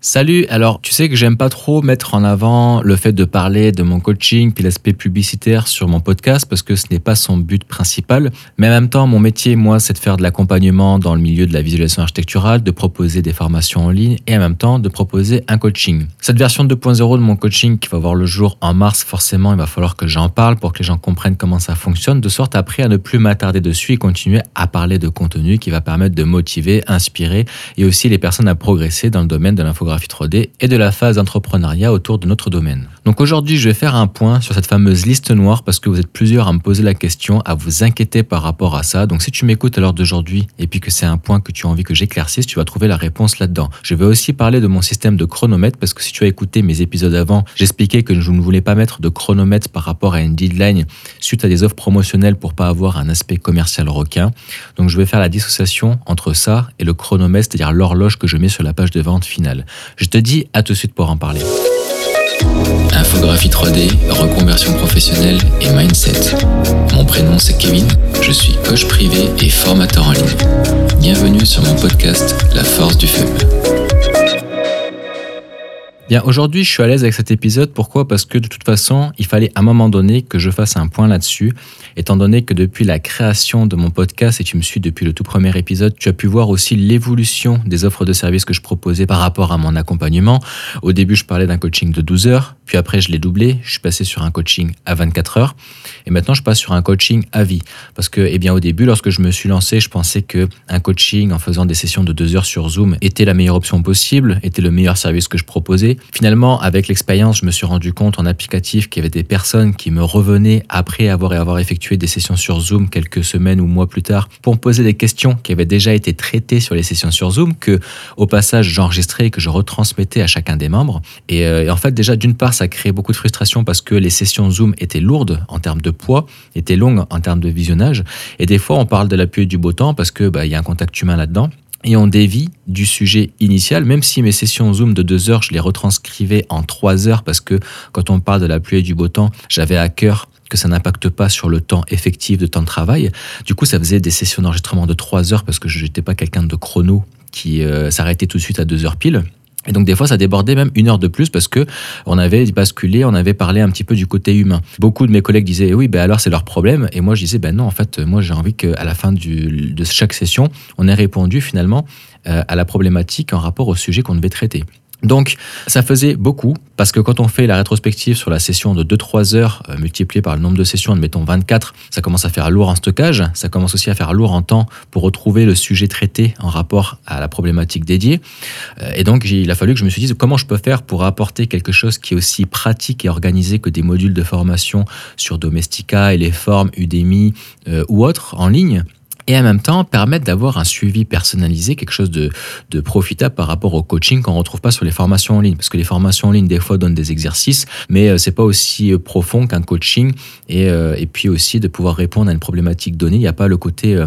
Salut, alors tu sais que j'aime pas trop mettre en avant le fait de parler de mon coaching puis l'aspect publicitaire sur mon podcast parce que ce n'est pas son but principal. Mais en même temps, mon métier, moi, c'est de faire de l'accompagnement dans le milieu de la visualisation architecturale, de proposer des formations en ligne et en même temps de proposer un coaching. Cette version 2.0 de mon coaching qui va voir le jour en mars, forcément, il va falloir que j'en parle pour que les gens comprennent comment ça fonctionne, de sorte après à ne plus m'attarder dessus et continuer à parler de contenu qui va permettre de motiver, inspirer et aussi les personnes à progresser dans le domaine de l'infographie 3D et de la phase d'entrepreneuriat autour de notre domaine. Donc aujourd'hui, je vais faire un point sur cette fameuse liste noire parce que vous êtes plusieurs à me poser la question, à vous inquiéter par rapport à ça. Donc si tu m'écoutes à l'heure d'aujourd'hui et puis que c'est un point que tu as envie que j'éclaircisse, tu vas trouver la réponse là-dedans. Je vais aussi parler de mon système de chronomètre parce que si tu as écouté mes épisodes avant, j'expliquais que je ne voulais pas mettre de chronomètre par rapport à une deadline suite à des offres promotionnelles pour pas avoir un aspect commercial requin. Donc je vais faire la dissociation entre ça et le chronomètre, c'est-à-dire l'horloge que je mets sur la page de vente finale. Je te dis à tout de suite pour en parler. Infographie 3D, reconversion professionnelle et mindset. Mon prénom c'est Kevin, je suis coach privé et formateur en ligne. Bienvenue sur mon podcast La force du feu. Bien, aujourd'hui, je suis à l'aise avec cet épisode. Pourquoi? Parce que de toute façon, il fallait à un moment donné que je fasse un point là-dessus, étant donné que depuis la création de mon podcast, et tu me suis depuis le tout premier épisode, tu as pu voir aussi l'évolution des offres de services que je proposais par rapport à mon accompagnement. Au début, je parlais d'un coaching de 12 heures, puis après, je l'ai doublé, je suis passé sur un coaching à 24 heures, et maintenant, je passe sur un coaching à vie. Parce que, eh bien, au début, lorsque je me suis lancé, je pensais que un coaching en faisant des sessions de 2 heures sur Zoom était la meilleure option possible, était le meilleur service que je proposais. Finalement, avec l'expérience, je me suis rendu compte en applicatif qu'il y avait des personnes qui me revenaient après avoir, avoir effectué des sessions sur Zoom quelques semaines ou mois plus tard pour me poser des questions qui avaient déjà été traitées sur les sessions sur Zoom, que au passage j'enregistrais et que je retransmettais à chacun des membres. Et, euh, en fait, déjà d'une part, ça créait beaucoup de frustration parce que les sessions Zoom étaient lourdes en termes de poids, étaient longues en termes de visionnage. Et des fois, on parle de l'appui du beau temps parce que bah, y a un contact humain là-dedans et on dévie du sujet initial, même si mes sessions Zoom de deux heures, je les retranscrivais en trois heures parce que quand on parle de la pluie et du beau temps, j'avais à cœur que ça n'impacte pas sur le temps effectif de temps de travail. Du coup, ça faisait des sessions d'enregistrement de trois heures parce que je n'étais pas quelqu'un de chrono qui euh, s'arrêtait tout de suite à deux heures pile. Et donc des fois, ça débordait même une heure de plus parce que on avait basculé, on avait parlé un petit peu du côté humain. Beaucoup de mes collègues disaient oui, ben alors c'est leur problème, et moi je disais ben non, en fait, moi j'ai envie qu'à la fin de chaque session, on ait répondu finalement euh, à la problématique en rapport au sujet qu'on devait traiter. Donc ça faisait beaucoup, parce que quand on fait la rétrospective sur la session de 2-3 heures euh, multipliée par le nombre de sessions, admettons 24, ça commence à faire lourd en stockage, ça commence aussi à faire lourd en temps pour retrouver le sujet traité en rapport à la problématique dédiée. Euh, et donc il a fallu que je me suis dit comment je peux faire pour apporter quelque chose qui est aussi pratique et organisé que des modules de formation sur Domestika et les formes Udemy euh, ou autres en ligne? Et en même temps permettre d'avoir un suivi personnalisé, quelque chose de, profitable par rapport au coaching qu'on ne retrouve pas sur les formations en ligne. Parce que les formations en ligne, des fois, donnent des exercices, mais euh, c'est pas aussi euh, profond qu'un coaching. Et, euh, et, puis aussi de pouvoir répondre à une problématique donnée. Il n'y a pas le côté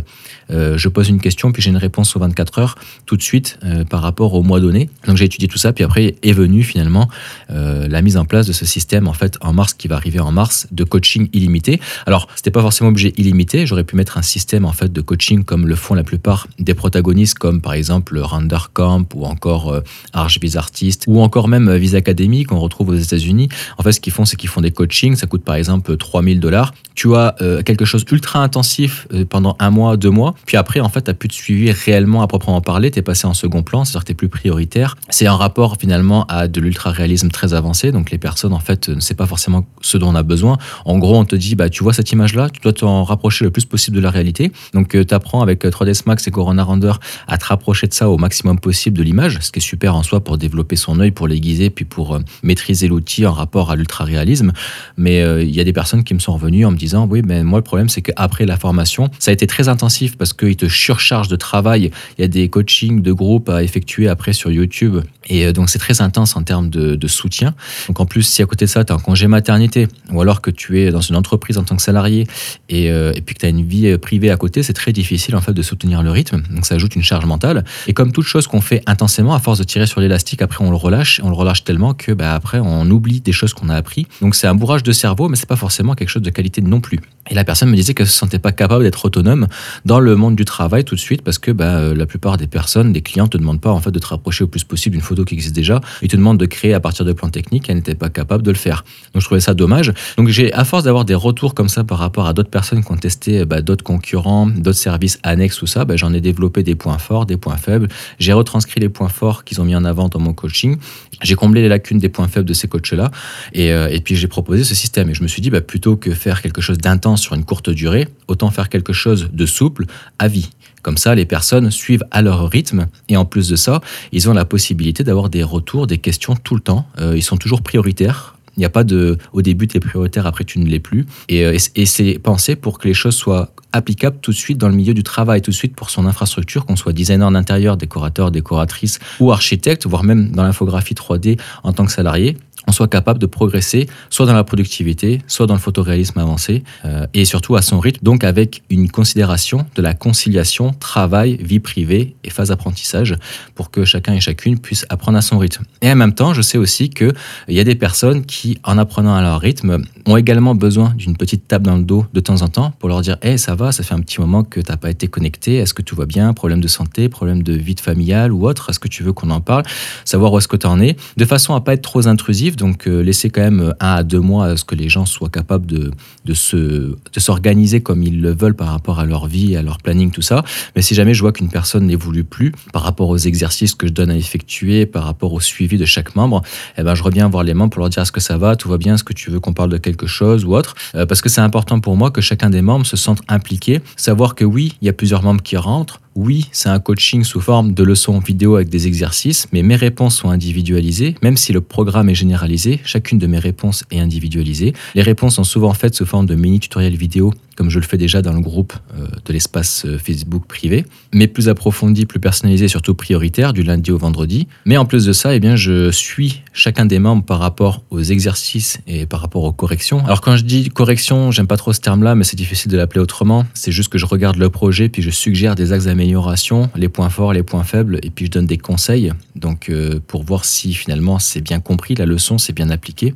je pose une question, puis j'ai une réponse aux 24 heures tout de suite par rapport au mois donné. Donc j'ai étudié tout ça, puis après est venue finalement la mise en place de ce système en fait en mars qui va arriver en mars de coaching illimité. Alors c'était pas forcément obligé illimité, j'aurais pu mettre un système en fait de coaching comme le font la plupart des protagonistes comme par exemple Render Camp ou encore euh, Arch Visa Artist ou encore même euh, Visa Academy qu'on retrouve aux États-Unis. En fait, ce qu'ils font, c'est qu'ils font des coachings. Ça coûte par exemple 3000 dollars. Tu as euh, quelque chose ultra intensif pendant un mois, deux mois. Puis après, en fait, tu n'as plus de suivi réellement à proprement parler. Tu es passé en second plan, c'est-à-dire que tu es plus prioritaire. C'est un rapport finalement à de l'ultra-réalisme très avancé. Donc les personnes, en fait, ne savent pas forcément ce dont on a besoin. En gros, on te dit, bah, tu vois cette image-là, tu dois t'en rapprocher le plus possible de la réalité. Donc tu apprends avec 3ds Max et Corona Render à te rapprocher de ça au maximum possible de l'image, ce qui est super en soi pour développer son œil, pour l'aiguiser, puis pour euh, maîtriser l'outil en rapport à l'ultra-réalisme. Mais euh, il y a des personnes qui me sont revenues en me disant, oui, mais moi le problème c'est qu'après la formation, ça a été très intensif parce qu'ils te surchargent de travail. Il y a des coachings de groupe à effectuer après sur YouTube. Et euh, donc c'est très intense en termes de, soutien. Donc en plus, si à côté de ça, tu es en congé maternité, ou alors que tu es dans une entreprise en tant que salarié, et, et puis que tu as une vie privée à côté, c'est très difficile en fait de soutenir le rythme. Donc ça ajoute une charge mentale. Et comme toute chose qu'on fait intensément, à force de tirer sur l'élastique, après on le relâche, on le relâche tellement que bah, après on oublie des choses qu'on a appris. Donc c'est un bourrage de cerveau, mais c'est pas forcément quelque chose de qualité non plus. Et la personne me disait qu'elle ne se sentait pas capable d'être autonome dans le monde du travail tout de suite parce que bah, euh, la plupart des personnes, des clients, te demandent pas en fait de te rapprocher au plus possible d'une photo qui existe déjà. Ils te demandent de créer à partir de plans techniques. Elle n'était pas capable de le faire. Donc je trouvais ça dommage. Donc j'ai, à force d'avoir des retours comme ça par rapport à d'autres personnes qui ont testé bah, d'autres concurrents, d'autres services annexes, tout ça, bah, j'en ai développé des points forts, des points faibles. J'ai retranscrit les points forts qu'ils ont mis en avant dans mon coaching. J'ai comblé les lacunes des points faibles de ces coachs-là. Et, euh, et puis j'ai proposé ce système. Et je me suis dit, bah, plutôt que faire quelque chose d'intense sur une courte durée, autant faire quelque chose de souple à vie. Comme ça, les personnes suivent à leur rythme et en plus de ça, ils ont la possibilité d'avoir des retours, des questions tout le temps. Euh, ils sont toujours prioritaires. Il n'y a pas de au début tu es prioritaire, après tu ne l'es plus. Et, euh, et c'est pensé pour que les choses soient applicables tout de suite dans le milieu du travail, tout de suite pour son infrastructure, qu'on soit designer d'intérieur, décorateur, décoratrice ou architecte, voire même dans l'infographie 3D en tant que salarié on soit capable de progresser soit dans la productivité, soit dans le photoréalisme avancé, euh, et surtout à son rythme, donc avec une considération de la conciliation travail, vie privée et phase apprentissage, pour que chacun et chacune puisse apprendre à son rythme. Et en même temps, je sais aussi qu'il y a des personnes qui, en apprenant à leur rythme, ont également besoin d'une petite tape dans le dos de temps en temps pour leur dire Hey, ça va, ça fait un petit moment que tu n'as pas été connecté, est-ce que tout va bien Problème de santé, problème de vie familiale ou autre Est-ce que tu veux qu'on en parle Savoir où est-ce que tu en es, de façon à pas être trop intrusif donc euh, laisser quand même euh, un à deux mois à ce que les gens soient capables de, de, se, de s'organiser comme ils le veulent par rapport à leur vie, à leur planning, tout ça. Mais si jamais je vois qu'une personne n'évolue plus par rapport aux exercices que je donne à effectuer, par rapport au suivi de chaque membre, eh ben, je reviens voir les membres pour leur dire est-ce que ça va, tout va bien, est-ce que tu veux qu'on parle de quelque chose ou autre? Euh, parce que c'est important pour moi que chacun des membres se sente impliqué, savoir que oui, il y a plusieurs membres qui rentrent, oui, c'est un coaching sous forme de leçons vidéo avec des exercices, mais mes réponses sont individualisées, même si le programme est généralisé, chacune de mes réponses est individualisée. Les réponses sont souvent faites sous forme de mini tutoriels vidéo comme je le fais déjà dans le groupe euh, de l'espace euh, Facebook privé, mais plus approfondi, plus personnalisé, surtout prioritaire, du lundi au vendredi. Mais en plus de ça, eh bien, je suis chacun des membres par rapport aux exercices et par rapport aux corrections. Alors quand je dis correction, j'aime pas trop ce terme-là, mais c'est difficile de l'appeler autrement. C'est juste que je regarde le projet, puis je suggère des axes d'amélioration, les points forts, les points faibles, et puis je donne des conseils. Donc euh, pour voir si finalement c'est bien compris, la leçon c'est bien appliqué.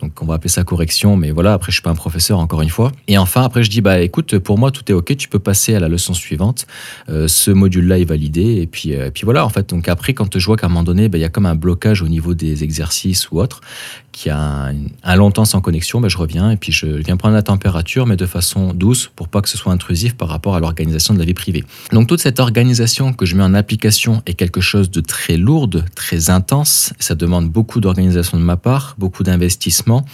Donc on va appeler ça correction, mais voilà. Après je suis pas un professeur encore une fois. Et enfin après je bah écoute, pour moi tout est ok, tu peux passer à la leçon suivante. Euh, ce module-là est validé et puis euh, puis voilà en fait. Donc après quand je vois qu'à un moment donné, bah, il y a comme un blocage au niveau des exercices ou autre, qui a un, longtemps sans connexion, bah, je reviens et puis je viens prendre la température, mais de façon douce pour pas que ce soit intrusif par rapport à l'organisation de la vie privée. Donc toute cette organisation que je mets en application est quelque chose de très lourde, très intense. Ça demande beaucoup d'organisation de ma part, beaucoup d'investissement.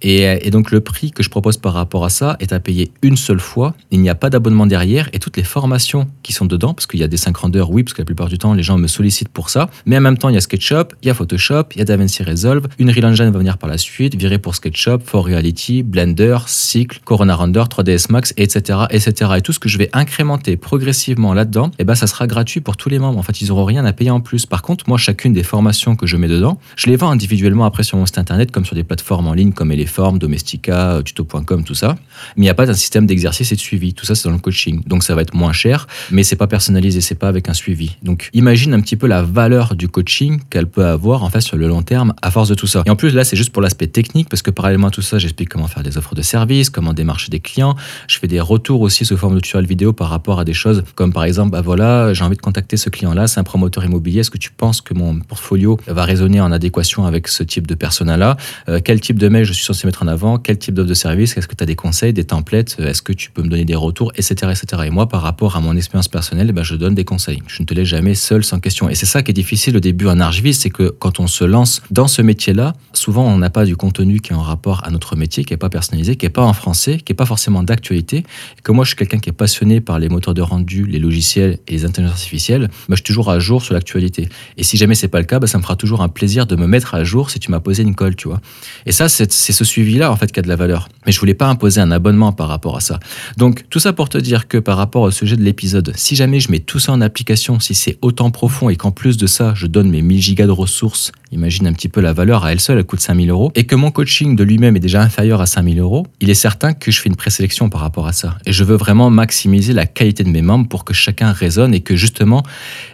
Et, et, donc le prix que je propose par rapport à ça est à payer une seule fois. Il n'y a pas d'abonnement derrière et toutes les formations qui sont dedans, parce qu'il y a des 50 heures, oui, parce que la plupart du temps les gens me sollicitent pour ça. Mais en même temps, il y a SketchUp, il y a Photoshop, il y a DaVinci Resolve, une Real Engine va par la suite, viré pour SketchUp, For Reality, Blender, Cycle, Corona Render, 3ds Max, etc., etc. Et tout ce que je vais incrémenter progressivement là-dedans, et eh ben ça sera gratuit pour tous les membres. En fait, ils n'auront rien à payer en plus. Par contre, moi, chacune des formations que je mets dedans, je les vends individuellement après sur mon site internet, comme sur des plateformes en ligne comme Eleform, Domestika, tuto.com, tout ça. Mais il n'y a pas d'un système d'exercice et de suivi. Tout ça, c'est dans le coaching. Donc ça va être moins cher, mais c'est pas personnalisé, c'est pas avec un suivi. Donc imagine un petit peu la valeur du coaching qu'elle peut avoir en fait sur le long terme à force de tout ça. Et en plus, là, c'est juste pour l'aspect technique, parce que parallèlement à tout ça, j'explique comment faire des offres de services, comment démarcher des clients. Je fais des retours aussi sous forme de tutoriel vidéo par rapport à des choses comme par exemple, bah voilà, j'ai envie de contacter ce client-là, c'est un promoteur immobilier. Est-ce que tu penses que mon portfolio va résonner en adéquation avec ce type de persona-là? Euh, Quel type de mail je suis censé mettre en avant? Quel type d'offre de service? Est-ce que tu as des conseils, des templates? Est-ce que tu peux me donner des retours, etc., etc. Et moi, par rapport à mon expérience personnelle, bah, je donne des conseils. Je ne te laisse jamais seul sans question. Et c'est ça qui est difficile au début en archiviste, c'est que quand on se lance dans ce métier-là, souvent on n'a pas du contenu qui est en rapport à notre métier, qui n'est pas personnalisé, qui n'est pas en français, qui n'est pas forcément d'actualité. Que moi, je suis quelqu'un qui est passionné par les moteurs de rendu, les logiciels et les intelligences artificielles, bah, je suis toujours à jour sur l'actualité. Et si jamais c'est pas le cas, bah, ça me fera toujours un plaisir de me mettre à jour si tu m'as posé une colle, tu vois. Et ça, c'est ce suivi-là, en fait, qui a de la valeur. Mais je voulais pas imposer un abonnement par rapport à ça. Donc, tout ça pour te dire que par rapport au sujet de l'épisode, si jamais je mets tout ça en application, si c'est autant profond et qu'en plus de ça, je donne mes 1000 gigas de ressources imagine un petit peu la valeur à elle seule, elle coûte 5000 euros, et que mon coaching de lui-même est déjà inférieur à 5000 euros, il est certain que je fais une présélection par rapport à ça. Et je veux vraiment maximiser la qualité de mes membres pour que chacun résonne et que justement,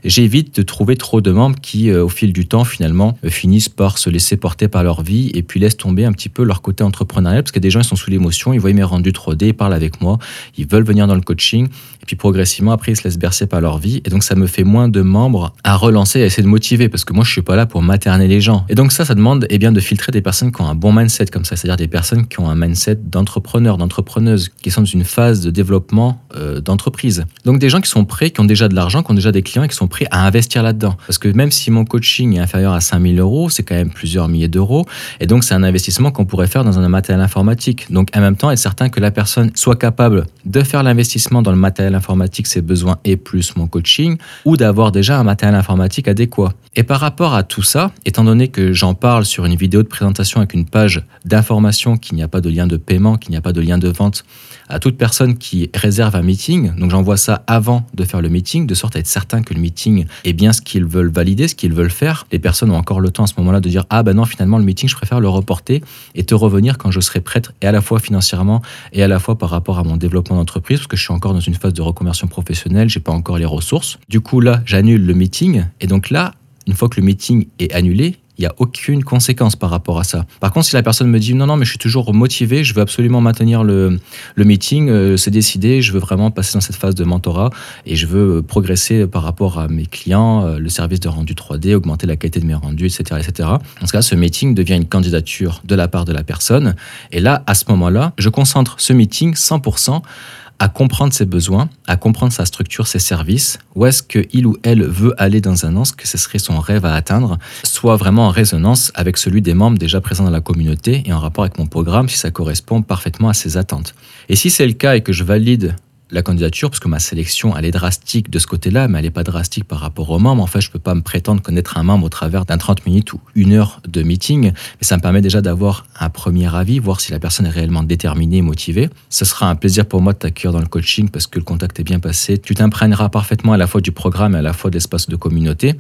j'évite de trouver trop de membres qui, euh, au fil du temps, finalement, euh, finissent par se laisser porter par leur vie et puis laissent tomber un petit peu leur côté entrepreneurial parce que des gens, ils sont sous l'émotion, ils voient mes rendus 3D, ils parlent avec moi, ils veulent venir dans le coaching et puis progressivement, après, ils se laissent bercer par leur vie et donc ça me fait moins de membres à relancer, à essayer de motiver parce que moi, je suis pas là pour materner les gens. Et donc ça, ça demande eh bien, de filtrer des personnes qui ont un bon mindset comme ça, c'est-à-dire des personnes qui ont un mindset d'entrepreneur, d'entrepreneuse, qui sont dans une phase de développement euh, d'entreprise. Donc des gens qui sont prêts, qui ont déjà de l'argent, qui ont déjà des clients et qui sont prêts à investir là-dedans. Parce que même si mon coaching est inférieur à 5000 euros, c'est quand même plusieurs milliers d'euros. Et donc c'est un investissement qu'on pourrait faire dans un matériel informatique. Donc en même temps, être certain que la personne soit capable de faire l'investissement dans le matériel informatique, ses besoins et plus mon coaching, ou d'avoir déjà un matériel informatique adéquat. Et par rapport à tout ça, étant donné que j'en parle sur une vidéo de présentation avec une page d'information, qu'il n'y a pas de lien de paiement, qu'il n'y a pas de lien de vente, à toute personne qui réserve un meeting, donc j'envoie ça avant de faire le meeting, de sorte à être certain que le meeting est bien ce qu'ils veulent valider, ce qu'ils veulent faire. Les personnes ont encore le temps à ce moment-là de dire Ah ben non, finalement, le meeting, je préfère le reporter et te revenir quand je serai prête, et à la fois financièrement et à la fois par rapport à mon développement d'entreprise, parce que je suis encore dans une phase de reconversion professionnelle, j'ai pas encore les ressources. Du coup, là, j'annule le meeting, et donc là, une fois que le meeting est annulé, il n'y a aucune conséquence par rapport à ça. Par contre, si la personne me dit non, non, mais je suis toujours motivé, je veux absolument maintenir le, le meeting, euh, c'est décidé, je veux vraiment passer dans cette phase de mentorat et je veux progresser par rapport à mes clients, euh, le service de rendu 3D, augmenter la qualité de mes rendus, etc. etc. Dans ce cas, ce meeting devient une candidature de la part de la personne. Et là, à ce moment-là, je concentre ce meeting 100% à comprendre ses besoins, à comprendre sa structure, ses services, où est-ce qu'il ou elle veut aller dans un an, ce que ce serait son rêve à atteindre, soit vraiment en résonance avec celui des membres déjà présents dans la communauté et en rapport avec mon programme si ça correspond parfaitement à ses attentes. Et si c'est le cas et que je valide la candidature, parce que ma sélection, elle est drastique de ce côté-là, mais elle n'est pas drastique par rapport aux membres. En fait, je ne peux pas me prétendre connaître un membre au travers d'un 30 minutes ou une heure de meeting, mais ça me permet déjà d'avoir un premier avis, voir si la personne est réellement déterminée, motivée. Ce sera un plaisir pour moi de t'accueillir dans le coaching parce que le contact est bien passé. Tu t'imprégneras parfaitement à la fois du programme et à la fois de l'espace de communauté.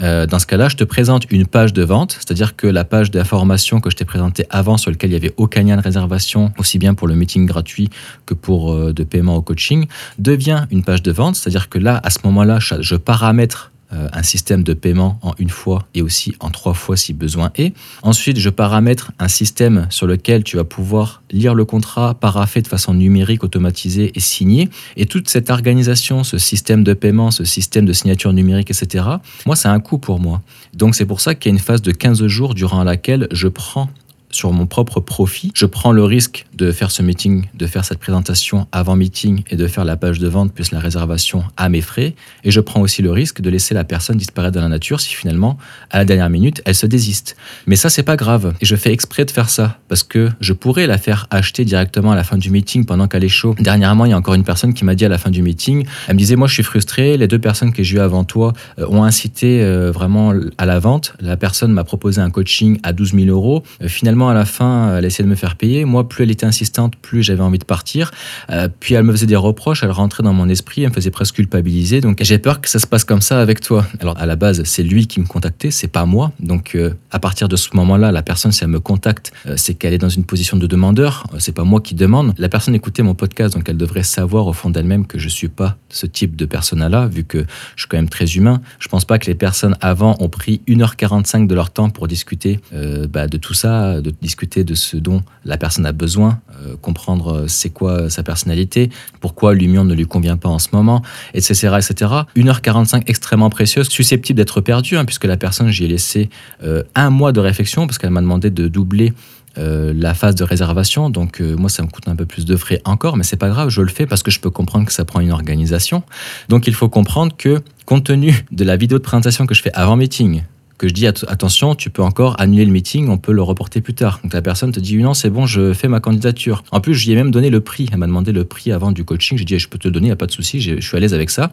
Euh, dans ce cas-là, je te présente une page de vente, c'est-à-dire que la page d'information que je t'ai présentée avant, sur laquelle il n'y avait aucun lien de réservation, aussi bien pour le meeting gratuit que pour euh, de paiement au coaching, devient une page de vente, c'est-à-dire que là, à ce moment-là, je paramètre euh, un système de paiement en une fois et aussi en trois fois si besoin est. Ensuite, je paramètre un système sur lequel tu vas pouvoir lire le contrat, paraffer de façon numérique, automatisée et signer. Et toute cette organisation, ce système de paiement, ce système de signature numérique, etc., moi, c'est un coût pour moi. Donc, c'est pour ça qu'il y a une phase de 15 jours durant laquelle je prends sur mon propre profit. Je prends le risque de faire ce meeting, de faire cette présentation avant meeting et de faire la page de vente plus la réservation à mes frais. Et je prends aussi le risque de laisser la personne disparaître dans la nature si finalement, à la dernière minute, elle se désiste. Mais ça, c'est pas grave. Et je fais exprès de faire ça parce que je pourrais la faire acheter directement à la fin du meeting pendant qu'elle est chaud. Dernièrement, il y a encore une personne qui m'a dit à la fin du meeting, elle me disait, moi, je suis frustré. Les deux personnes que j'ai eues avant toi euh, ont incité euh, vraiment à la vente. La personne m'a proposé un coaching à 12 000 euros. Euh, à la fin, elle essayait de me faire payer. Moi, plus elle était insistante, plus j'avais envie de partir. Euh, puis elle me faisait des reproches, elle rentrait dans mon esprit, elle me faisait presque culpabiliser. Donc j'ai peur que ça se passe comme ça avec toi. Alors à la base, c'est lui qui me contactait, c'est pas moi. Donc euh, à partir de ce moment-là, la personne, si elle me contacte, euh, c'est qu'elle est dans une position de demandeur. c'est pas moi qui demande. La personne écoutait mon podcast, donc elle devrait savoir au fond d'elle-même que je suis pas ce type de persona-là, vu que je suis quand même très humain. Je pense pas que les personnes avant ont pris 1h45 de leur temps pour discuter bah, de tout ça, de discuter de ce dont la personne a besoin, euh, comprendre euh, c'est quoi sa personnalité, pourquoi l'union ne lui convient pas en ce moment, etc. etc. 1h45 extrêmement précieuse, susceptible d'être perdue, hein, puisque la personne, j'y ai laissé euh, un mois de réflexion, parce qu'elle m'a demandé de doubler la phase de réservation. Donc moi, ça me coûte un peu plus de frais encore, mais c'est pas grave, je le fais parce que je peux comprendre que ça prend une organisation. Donc il faut comprendre que compte tenu de la vidéo de présentation que je fais avant meeting, que je dis attention, tu peux encore annuler le meeting, on peut le reporter plus tard. Donc la personne te dit non, c'est bon, je fais ma candidature. En plus, j'y ai même donné le prix. Elle m'a demandé le prix avant du coaching. J'ai dit je peux te le donner, il n'y a pas de souci, je suis à l'aise avec ça.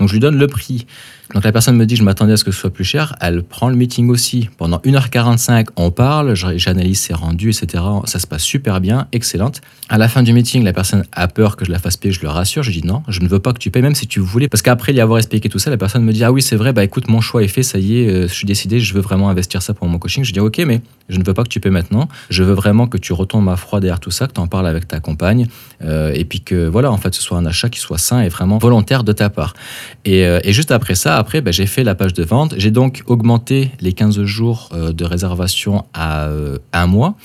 Donc je lui donne le prix. Donc la personne me dit, je m'attendais à ce que ce soit plus cher. Elle prend le meeting aussi. Pendant 1h45, on parle, j'analyse ses rendus, etc. Ça se passe super bien, excellente. À la fin du meeting, la personne a peur que je la fasse payer, je le rassure. Je dis non, je ne veux pas que tu payes, même si tu voulais. Parce qu'après y avoir expliqué tout ça, la personne me dit, ah oui, c'est vrai, bah écoute, mon choix est fait, ça y est, euh, je suis décidé, je veux vraiment investir ça pour mon coaching. Je dis, ok, mais je ne veux pas que tu payes maintenant. Je veux vraiment que tu retombes ma froid derrière tout ça, que tu en parles avec ta compagne. Euh, et puis que, voilà, en fait, ce soit un achat qui soit sain et vraiment volontaire de ta part. Et, euh, et juste après ça, après, bah, j'ai fait la page de vente. J'ai donc augmenté les 15 jours euh, de réservation à euh, un mois.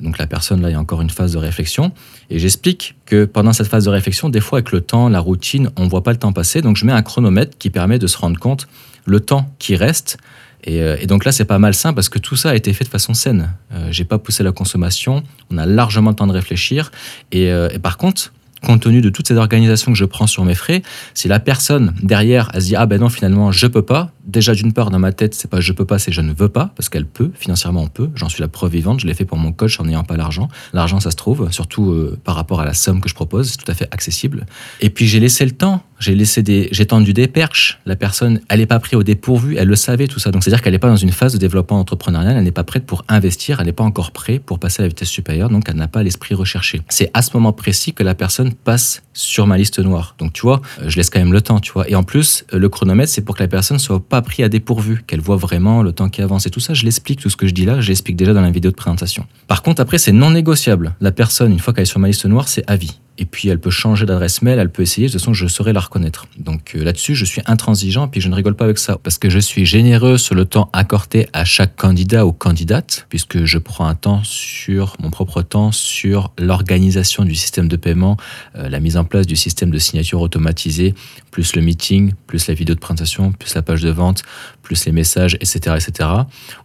Donc la personne, là, il y a encore une phase de réflexion. Et j'explique que pendant cette phase de réflexion, des fois, avec le temps, la routine, on ne voit pas le temps passer. Donc je mets un chronomètre qui permet de se rendre compte le temps qui reste. Et, euh, et donc là, c'est pas malsain parce que tout ça a été fait de façon saine. Euh, j'ai pas poussé la consommation. On a largement le temps de réfléchir. Et par contre, compte tenu de toute cette organisation que je prends sur mes frais, si la personne derrière elle se dit ah ben non finalement je peux pas, déjà d'une part dans ma tête c'est pas je peux pas c'est je ne veux pas parce qu'elle peut financièrement on peut, j'en suis la preuve vivante, je l'ai fait pour mon coach en n'ayant pas l'argent, l'argent ça se trouve surtout euh, par rapport à la somme que je propose c'est tout à fait accessible. Et puis j'ai laissé le temps, j'ai laissé des j'ai tendu des perches, la personne elle n'est pas prise au dépourvu, elle le savait tout ça donc c'est à dire qu'elle n'est pas dans une phase de développement entrepreneurial, elle n'est pas prête pour investir, elle n'est pas encore prête pour passer à la vitesse supérieure donc elle n'a pas l'esprit recherché. C'est à ce moment précis que la personne passe sur ma liste noire. Donc tu vois, euh, je laisse quand même le temps, tu vois. Et en plus, euh, le chronomètre, c'est pour que la personne soit pas pris à dépourvu, qu'elle voit vraiment le temps qui avance et tout ça. Je l'explique, tout ce que je dis là, je l'explique déjà dans la vidéo de présentation. Par contre, après, c'est non négociable. La personne, une fois qu'elle est sur ma liste noire, c'est à vie et puis elle peut changer d'adresse mail, elle peut essayer, de toute façon je saurais la reconnaître. Donc euh, là-dessus je suis intransigeant, puis je ne rigole pas avec ça, parce que je suis généreux sur le temps accordé à chaque candidat ou candidate, puisque je prends un temps sur mon propre temps sur l'organisation du système de paiement, euh, la mise en place du système de signature automatisé, plus le meeting, plus la vidéo de présentation, plus la page de vente, plus les messages, etc. etc.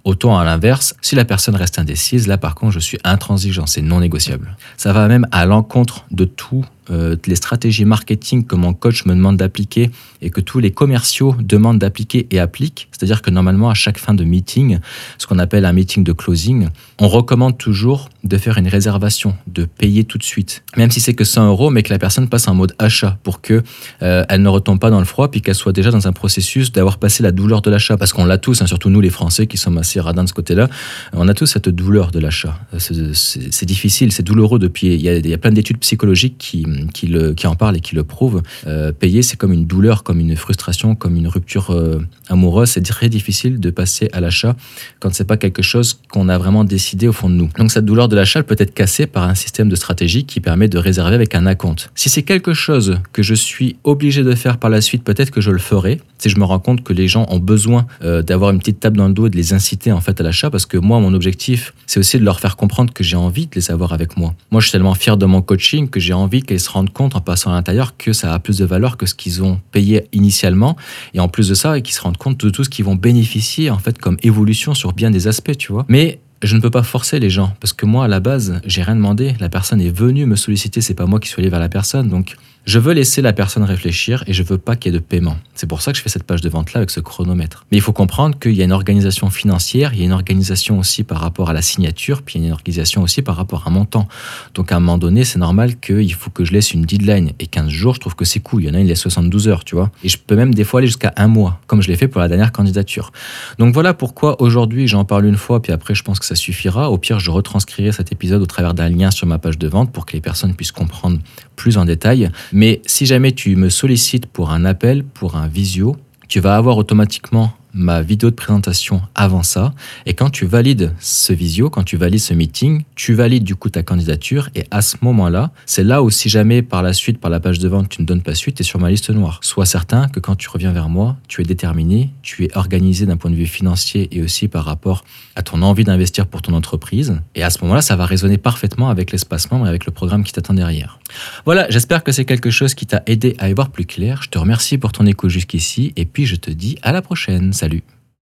Autant à l'inverse, si la personne reste indécise, là par contre je suis intransigeant, c'est non négociable. Ça va même à l'encontre de tout euh, les stratégies marketing que mon coach me demande d'appliquer et que tous les commerciaux demandent d'appliquer et appliquent. C'est-à-dire que normalement, à chaque fin de meeting, ce qu'on appelle un meeting de closing, on recommande toujours de faire une réservation, de payer tout de suite. Même si c'est que 100 euros, mais que la personne passe en mode achat pour que euh, elle ne retombe pas dans le froid puis qu'elle soit déjà dans un processus d'avoir passé la douleur de l'achat. Parce qu'on l'a tous, hein, surtout nous les Français qui sommes assez radins de ce côté-là, on a tous cette douleur de l'achat. C'est difficile, c'est douloureux depuis. Il y il y a plein d'études psychologiques qui, qui, en parle et qui le prouve. Euh, payer, c'est comme une douleur, comme une frustration, comme une rupture euh, amoureuse. C'est très difficile de passer à l'achat quand c'est pas quelque chose qu'on a vraiment décidé au fond de nous. Donc cette douleur de l'achat peut être cassée par un système de stratégie qui permet de réserver avec un acompte. Si c'est quelque chose que je suis obligé de faire par la suite, peut-être que je le ferai. Si je me rends compte que les gens ont besoin euh, d'avoir une petite table dans le dos et de les inciter en fait à l'achat, parce que moi, mon objectif, c'est aussi de leur faire comprendre que j'ai envie de les avoir avec moi. Moi, je suis tellement fier de mon coaching que j'ai envie qu'elles se rendent compte en passant à l'intérieur que ça a plus de valeur que ce qu'ils ont payé initialement. Et en plus de ça, qu'ils se rendent compte de tout ce qu'ils vont bénéficier en fait comme évolution sur bien des aspects, tu vois. Mais je ne peux pas forcer les gens parce que moi à la base j'ai rien demandé la personne est venue me solliciter c'est pas moi qui suis allé vers la personne donc je veux laisser la personne réfléchir et je veux pas qu'il y ait de paiement. C'est pour ça que je fais cette page de vente là avec ce chronomètre. Mais il faut comprendre qu'il y a une organisation financière, il y a une organisation aussi par rapport à la signature, puis il y a une organisation aussi par rapport à mon temps. Donc à un moment donné, c'est normal qu'il faut que je laisse une deadline. Et 15 jours, je trouve que c'est cool. Il y en a, il laisse 72 heures, tu vois. Et je peux même des fois aller jusqu'à un mois, comme je l'ai fait pour la dernière candidature. Donc voilà pourquoi aujourd'hui j'en parle une fois, puis après je pense que ça suffira. Au pire, je retranscrirai cet épisode au travers d'un lien sur ma page de vente pour que les personnes puissent comprendre plus en détail. Mais si jamais tu me sollicites pour un appel, pour un visio, tu vas avoir automatiquement ma vidéo de présentation avant ça. Et quand tu valides ce visio, quand tu valides ce meeting, tu valides du coup ta candidature. Et à ce moment-là, c'est là où si jamais par la suite, par la page de vente, tu ne donnes pas suite, tu es sur ma liste noire. Sois certain que quand tu reviens vers moi, tu es déterminé, tu es organisé d'un point de vue financier et aussi par rapport à ton envie d'investir pour ton entreprise. Et à ce moment-là, ça va résonner parfaitement avec l'espace membre et avec le programme qui t'attend derrière. Voilà, j'espère que c'est quelque chose qui t'a aidé à y voir plus clair. Je te remercie pour ton écho jusqu'ici et puis je te dis à la prochaine. Salut